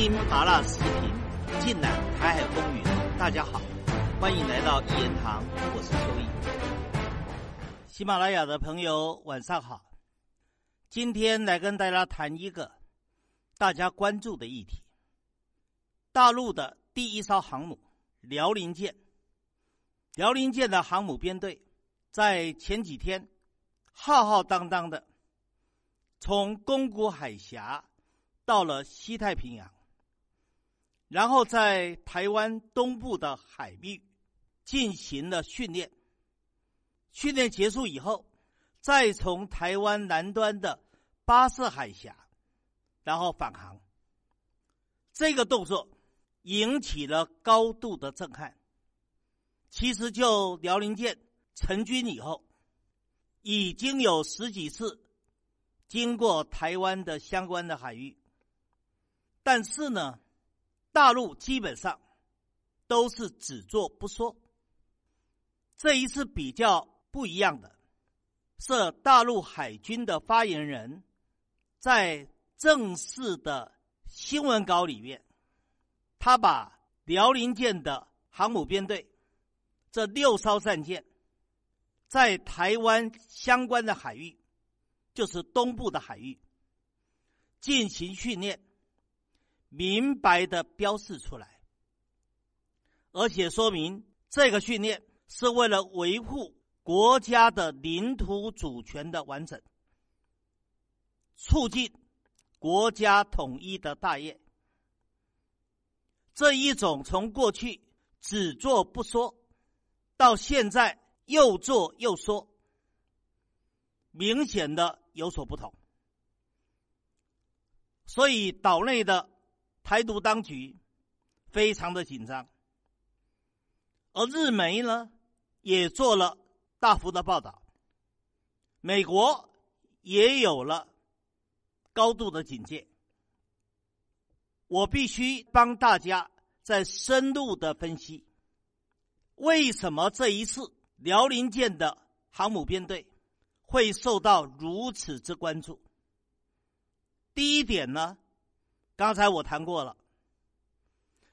听麻辣视频，尽览台海风云。大家好，欢迎来到一言堂，我是秋意。喜马拉雅的朋友晚上好，今天来跟大家谈一个大家关注的议题：大陆的第一艘航母辽宁舰。辽宁舰的航母编队在前几天浩浩荡荡的从宫古海峡到了西太平洋。然后在台湾东部的海域进行了训练。训练结束以后，再从台湾南端的巴士海峡，然后返航。这个动作引起了高度的震撼。其实，就辽宁舰成军以后，已经有十几次经过台湾的相关的海域，但是呢？大陆基本上都是只做不说。这一次比较不一样的是，大陆海军的发言人，在正式的新闻稿里面，他把辽宁舰的航母编队这六艘战舰在台湾相关的海域，就是东部的海域进行训练。明白的标示出来，而且说明这个训练是为了维护国家的领土主权的完整，促进国家统一的大业。这一种从过去只做不说，到现在又做又说，明显的有所不同。所以岛内的。台独当局非常的紧张，而日媒呢也做了大幅的报道，美国也有了高度的警戒。我必须帮大家再深入的分析，为什么这一次辽宁舰的航母编队会受到如此之关注？第一点呢？刚才我谈过了，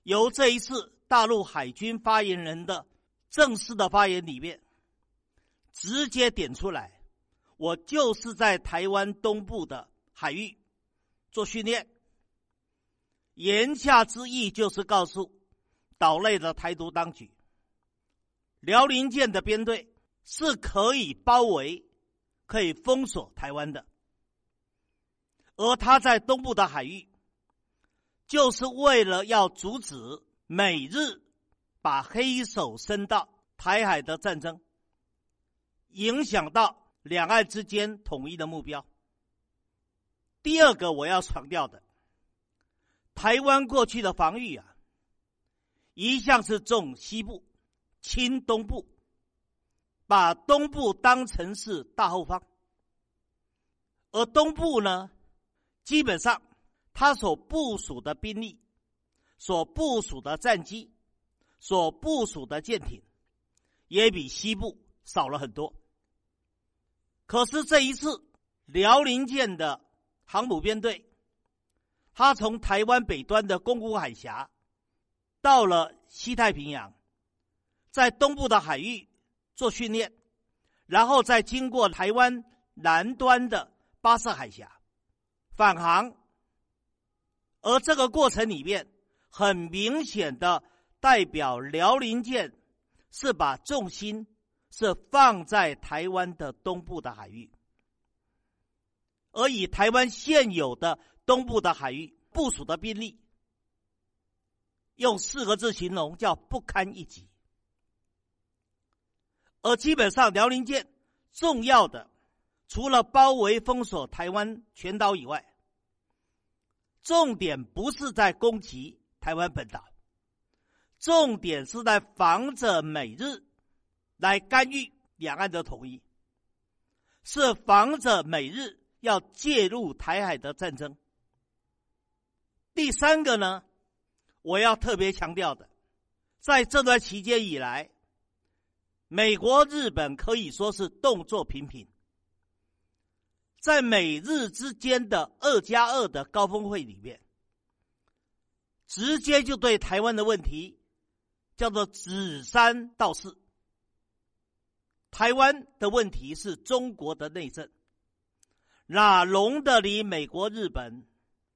由这一次大陆海军发言人的正式的发言里面，直接点出来，我就是在台湾东部的海域做训练，言下之意就是告诉岛内的台独当局，辽宁舰的编队是可以包围、可以封锁台湾的，而他在东部的海域。就是为了要阻止美日把黑手伸到台海的战争，影响到两岸之间统一的目标。第二个我要强调的，台湾过去的防御啊，一向是重西部、轻东部，把东部当成是大后方，而东部呢，基本上。他所部署的兵力、所部署的战机、所部署的舰艇，也比西部少了很多。可是这一次，辽宁舰的航母编队，他从台湾北端的宫古海峡到了西太平洋，在东部的海域做训练，然后再经过台湾南端的巴士海峡返航。而这个过程里面，很明显的代表辽宁舰是把重心是放在台湾的东部的海域，而以台湾现有的东部的海域部署的兵力，用四个字形容叫不堪一击。而基本上辽宁舰重要的，除了包围封锁台湾全岛以外，重点不是在攻击台湾本岛，重点是在防着美日来干预两岸的统一，是防着美日要介入台海的战争。第三个呢，我要特别强调的，在这段期间以来，美国、日本可以说是动作频频。在美日之间的二加二的高峰会里面，直接就对台湾的问题叫做指三道四。台湾的问题是中国的内政，哪容得你美国、日本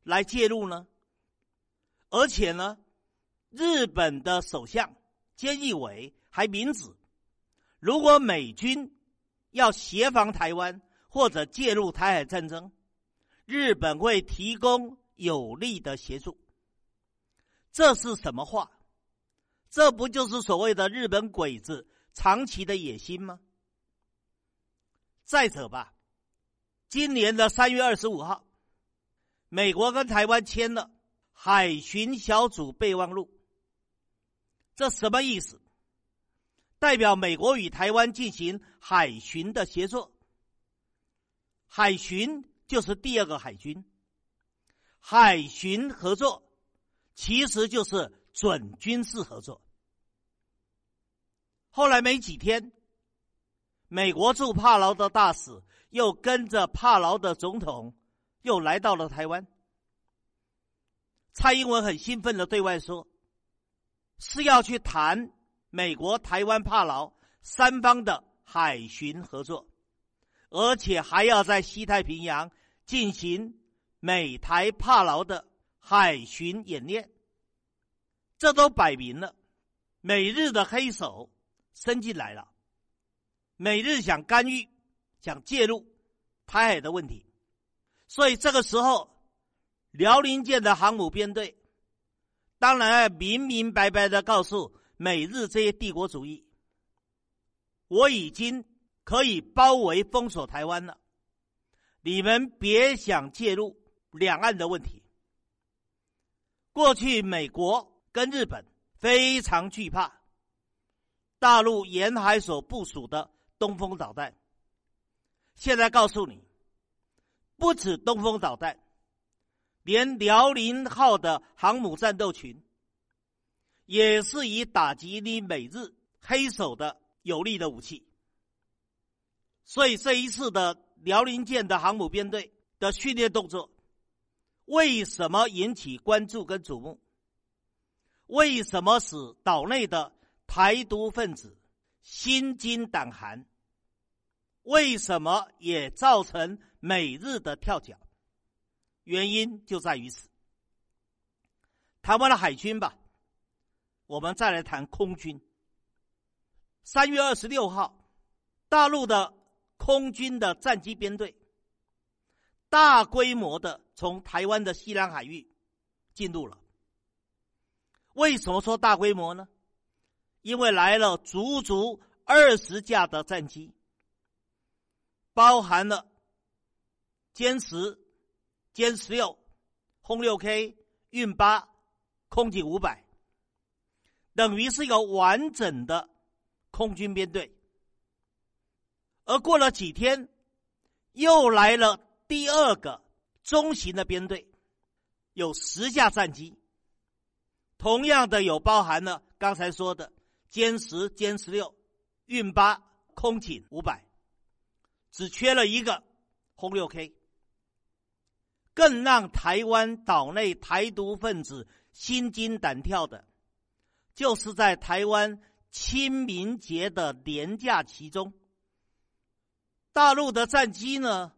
来介入呢？而且呢，日本的首相菅义伟还明指，如果美军要协防台湾或者介入台海战争，日本会提供有力的协助。这是什么话？这不就是所谓的日本鬼子长期的野心吗？再者吧，今年的三月二十五号，美国跟台湾签了海巡小组备忘录。这什么意思？代表美国与台湾进行海巡的协作。海巡就是第二个海军，海巡合作其实就是准军事合作。后来没几天。美国驻帕劳的大使又跟着帕劳的总统又来到了台湾。蔡英文很兴奋的对外说，是要去谈美国、台湾、帕劳三方的海巡合作，而且还要在西太平洋进行美台帕劳的海巡演练。这都摆明了，美日的黑手伸进来了。美日想干预、想介入台海的问题，所以这个时候，辽宁舰的航母编队当然明明白白的告诉美日这些帝国主义：我已经可以包围封锁台湾了，你们别想介入两岸的问题。过去美国跟日本非常惧怕大陆沿海所部署的。东风导弹，现在告诉你，不止东风导弹，连辽宁号的航母战斗群，也是以打击你美日黑手的有力的武器。所以这一次的辽宁舰的航母编队的训练动作，为什么引起关注跟瞩目？为什么使岛内的台独分子心惊胆寒？为什么也造成美日的跳脚？原因就在于此。台湾的海军吧，我们再来谈空军。三月二十六号，大陆的空军的战机编队大规模的从台湾的西南海域进入了。为什么说大规模呢？因为来了足足二十架的战机。包含了歼十、歼十六、轰六 K、运八、空警五百，等于是一个完整的空军编队。而过了几天，又来了第二个中型的编队，有十架战机，同样的有包含了刚才说的歼十、歼十六、运八、空警五百。只缺了一个轰六 K，更让台湾岛内台独分子心惊胆跳的，就是在台湾清明节的年假期中，大陆的战机呢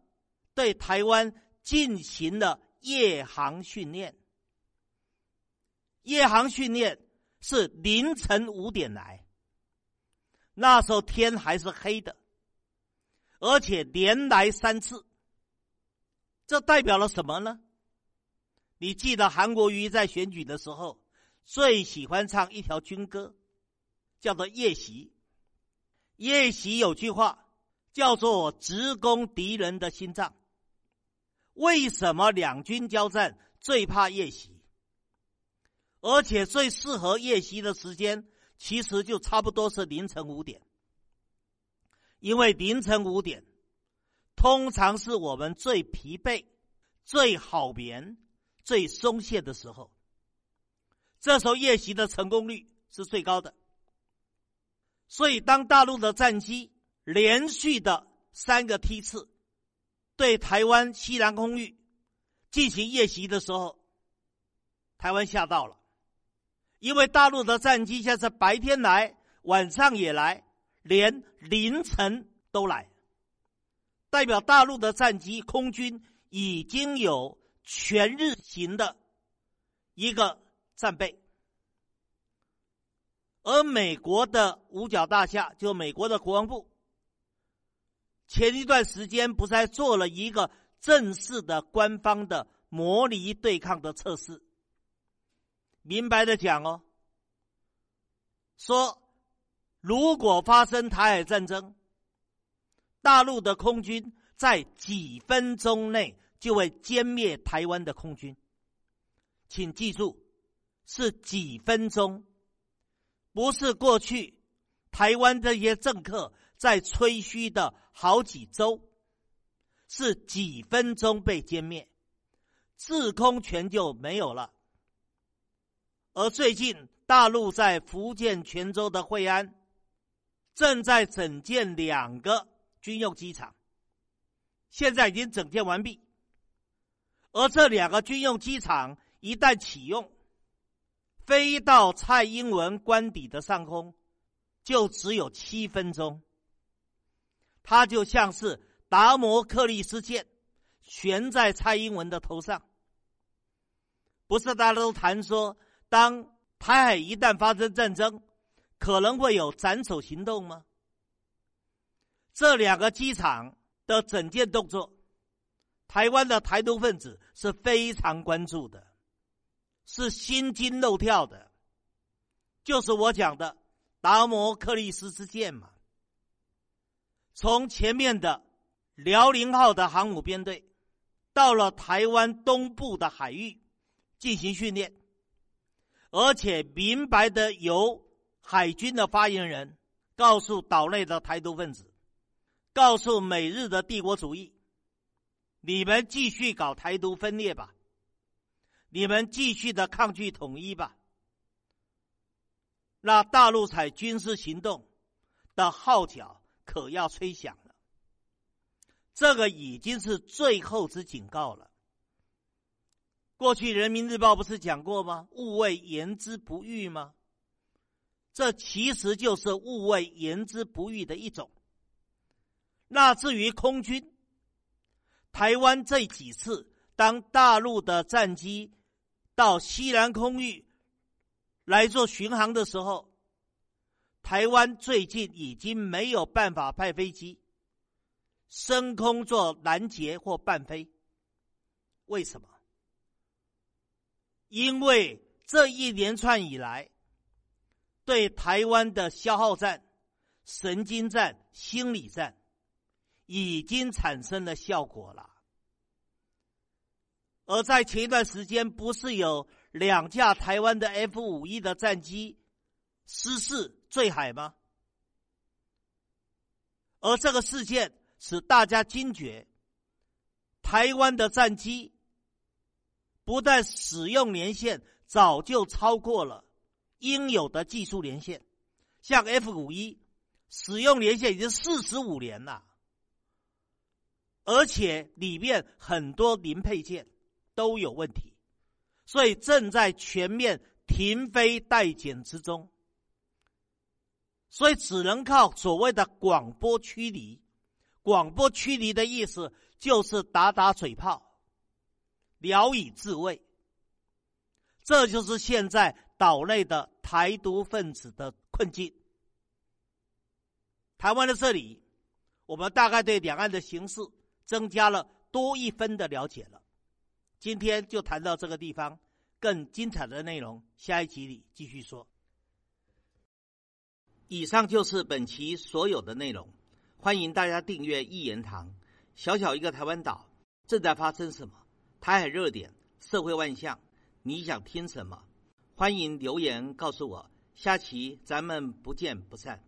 对台湾进行了夜航训练。夜航训练是凌晨五点来，那时候天还是黑的。而且连来三次，这代表了什么呢？你记得韩国瑜在选举的时候最喜欢唱一条军歌，叫做《夜袭》。夜袭有句话叫做“直攻敌人的心脏”。为什么两军交战最怕夜袭？而且最适合夜袭的时间，其实就差不多是凌晨五点。因为凌晨五点，通常是我们最疲惫、最好眠、最松懈的时候。这时候夜袭的成功率是最高的。所以，当大陆的战机连续的三个梯次对台湾西南空域进行夜袭的时候，台湾吓到了。因为大陆的战机现在白天来，晚上也来，连凌晨都来，代表大陆的战机空军已经有全日行的一个战备。而美国的五角大厦，就美国的国防部，前一段时间不是还做了一个正式的官方的模拟对抗的测试？明白的讲哦，说如果发生台海战争，大陆的空军在几分钟内就会歼灭台湾的空军，请记住，是几分钟。不是过去台湾这些政客在吹嘘的好几周，是几分钟被歼灭，制空权就没有了。而最近大陆在福建泉州的惠安，正在整建两个军用机场，现在已经整建完毕。而这两个军用机场一旦启用，飞到蔡英文官邸的上空，就只有七分钟。它就像是达摩克利斯剑悬在蔡英文的头上。不是大家都谈说，当台海一旦发生战争，可能会有斩首行动吗？这两个机场的整件动作，台湾的台独分子是非常关注的。是心惊肉跳的，就是我讲的达摩克利斯之剑嘛。从前面的辽宁号的航母编队，到了台湾东部的海域进行训练，而且明白的由海军的发言人告诉岛内的台独分子，告诉美日的帝国主义，你们继续搞台独分裂吧。你们继续的抗拒统一吧，那大陆采军事行动的号角可要吹响了。这个已经是最后之警告了。过去人民日报不是讲过吗？勿谓言之不预吗？这其实就是勿谓言之不预的一种。那至于空军，台湾这几次当大陆的战机。到西南空域来做巡航的时候，台湾最近已经没有办法派飞机升空做拦截或伴飞。为什么？因为这一连串以来，对台湾的消耗战、神经战、心理战已经产生了效果了。而在前一段时间，不是有两架台湾的 F 五一的战机失事坠海吗？而这个事件使大家惊觉，台湾的战机不但使用年限早就超过了应有的技术年限，像 F 五一使用年限已经四十五年了，而且里面很多零配件。都有问题，所以正在全面停飞待检之中。所以只能靠所谓的广播驱离。广播驱离的意思就是打打嘴炮，聊以自慰。这就是现在岛内的台独分子的困境。台湾的这里，我们大概对两岸的形势增加了多一分的了解了。今天就谈到这个地方，更精彩的内容，下一集里继续说。以上就是本期所有的内容，欢迎大家订阅一言堂。小小一个台湾岛，正在发生什么？台海热点，社会万象，你想听什么？欢迎留言告诉我。下期咱们不见不散。